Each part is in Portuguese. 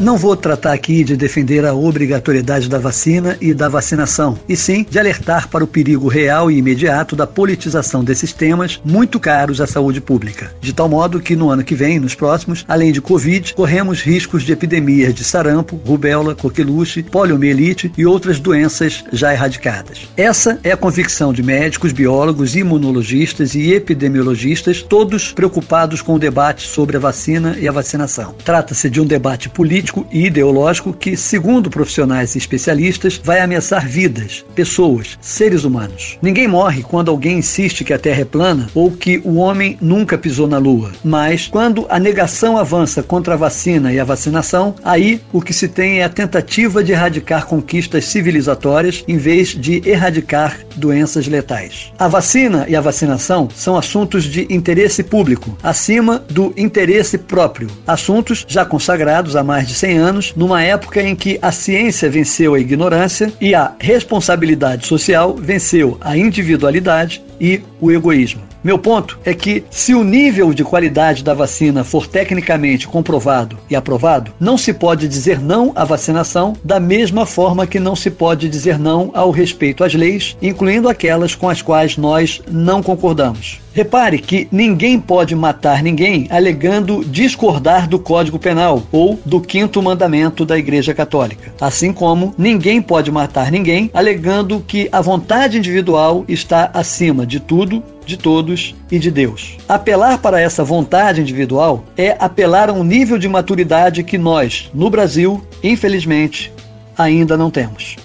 Não vou tratar aqui de defender a obrigatoriedade da vacina e da vacinação, e sim de alertar para o perigo real e imediato da politização desses temas muito caros à saúde pública. De tal modo que no ano que vem, nos próximos, além de Covid, corremos riscos de epidemias de sarampo, rubéola, coqueluche, poliomielite e outras doenças já erradicadas. Essa é a convicção de médicos, biólogos, imunologistas e epidemiologistas, todos preocupados com o debate sobre a vacina e a vacinação. Trata-se de um debate político político e ideológico que, segundo profissionais e especialistas, vai ameaçar vidas, pessoas, seres humanos. Ninguém morre quando alguém insiste que a Terra é plana ou que o homem nunca pisou na Lua. Mas, quando a negação avança contra a vacina e a vacinação, aí o que se tem é a tentativa de erradicar conquistas civilizatórias em vez de erradicar doenças letais. A vacina e a vacinação são assuntos de interesse público, acima do interesse próprio, assuntos já consagrados há mais de de 100 anos, numa época em que a ciência venceu a ignorância e a responsabilidade social venceu a individualidade e o egoísmo. Meu ponto é que, se o nível de qualidade da vacina for tecnicamente comprovado e aprovado, não se pode dizer não à vacinação da mesma forma que não se pode dizer não ao respeito às leis, incluindo aquelas com as quais nós não concordamos. Repare que ninguém pode matar ninguém alegando discordar do Código Penal ou do quinto mandamento da Igreja Católica. Assim como ninguém pode matar ninguém alegando que a vontade individual está acima de tudo de todos e de Deus. Apelar para essa vontade individual é apelar a um nível de maturidade que nós, no Brasil, infelizmente, ainda não temos.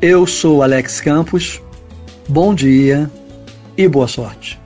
Eu sou Alex Campos. Bom dia e boa sorte.